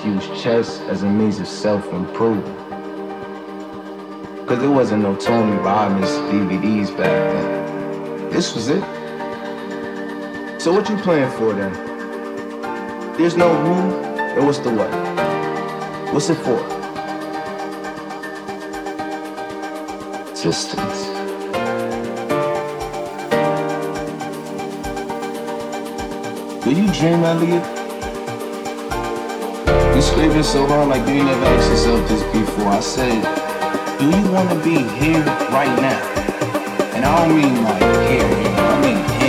motherfuckers used chess as a means of self-improvement. Cause there wasn't no Tony Robbins DVDs back then. This was it. So what you playing for then? There's no who, and what's the what? What's it for? Existence. Do you dream, Elliot? Scraping so hard like you never asked yourself this before. I said, do you want to be here right now? And I don't mean like here, I mean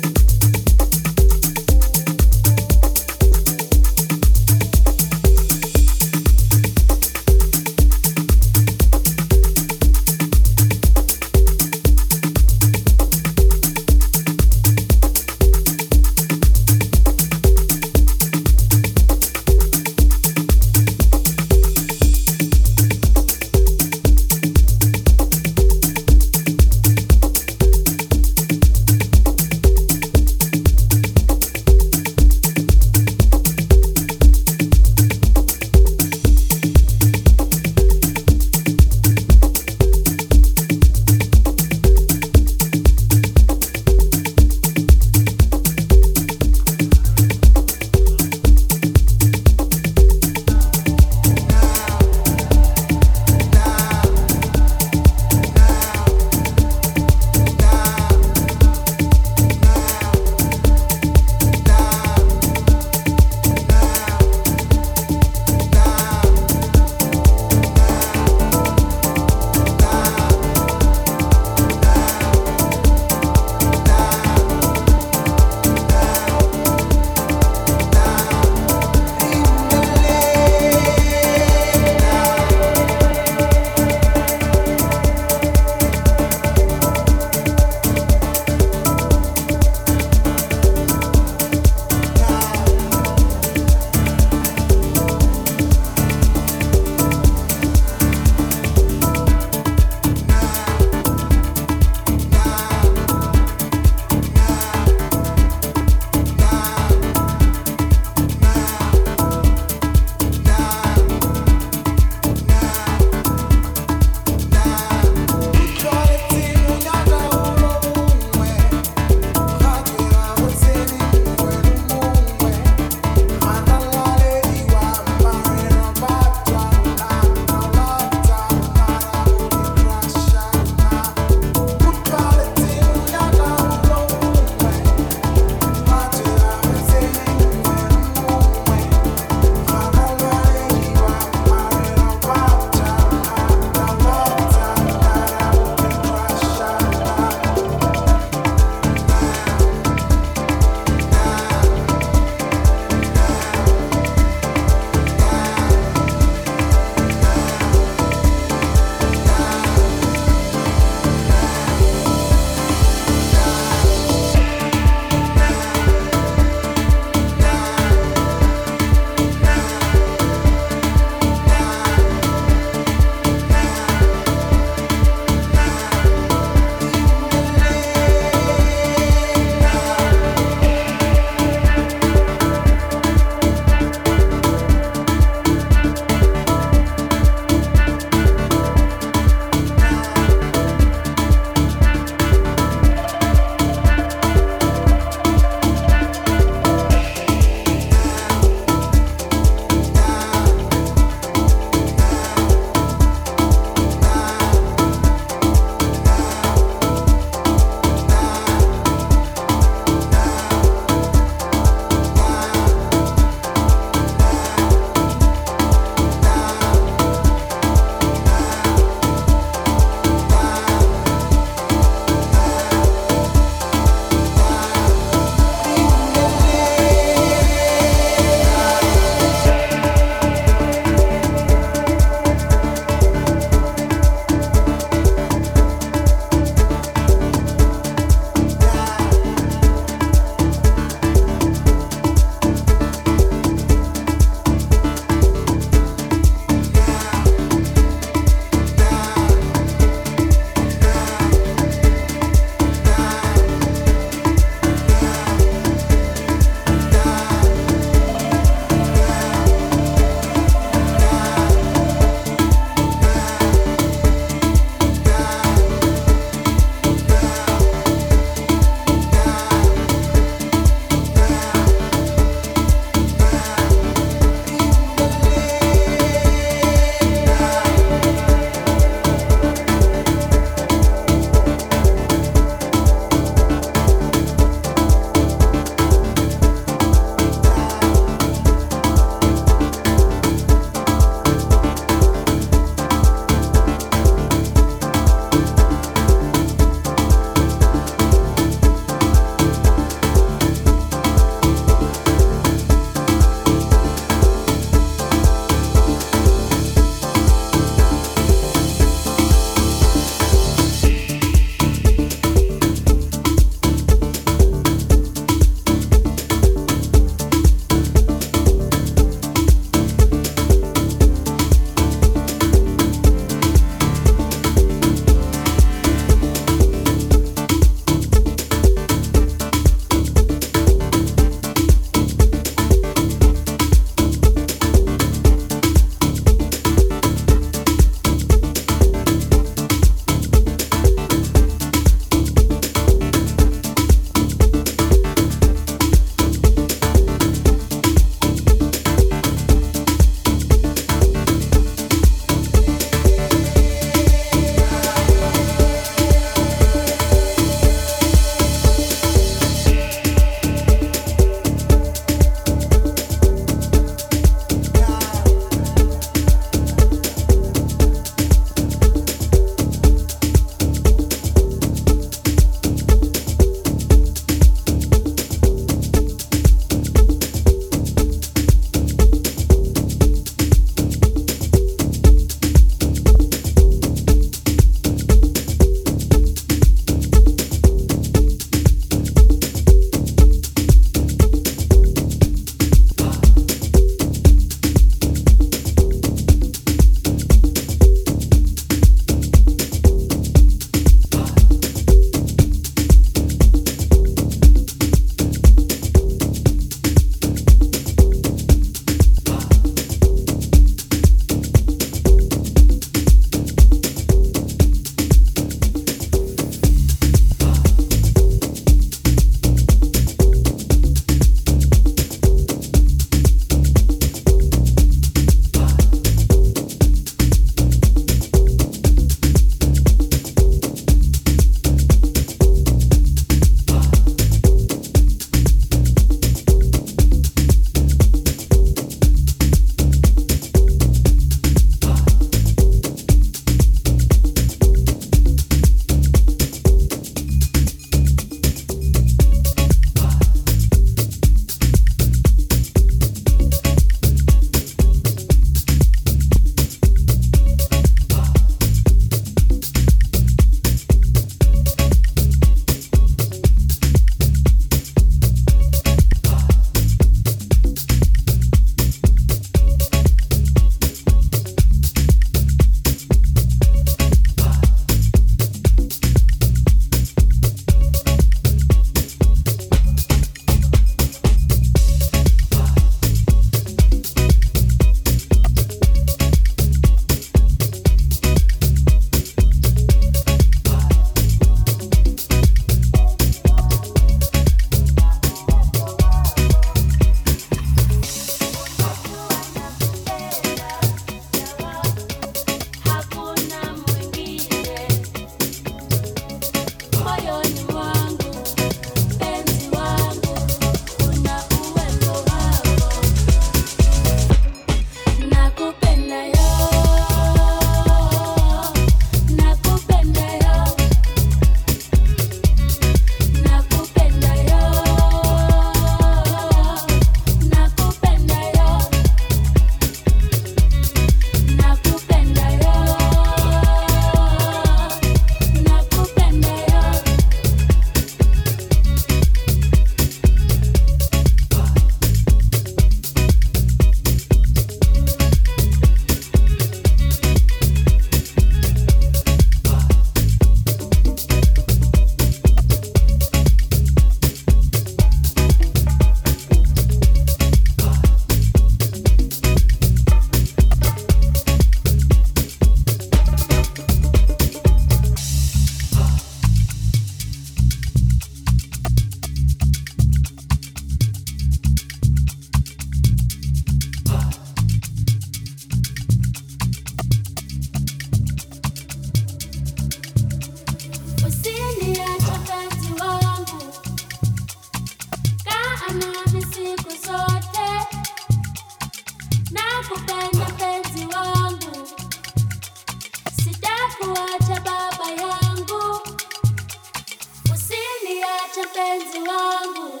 mpenzi wangu,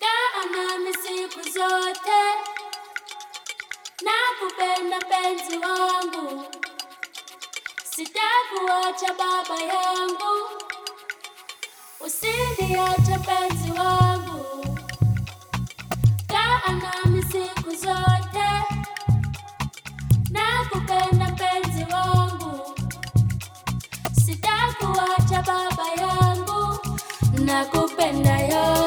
kaa nami siku zote. Nakupenda penzi wangu, sitakuacha baba yangu, usiniache penzi wangu, kaa nami siku zote. Nakupenda yo,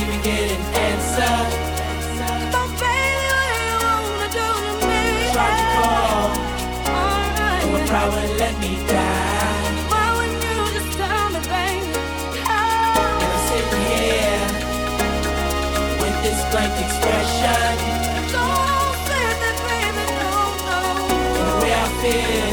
even get an answer. I would let me die. Why would you just tell me, baby? How? And I'm sitting here with this blank expression. Don't say that, baby, no, no. And the way I feel.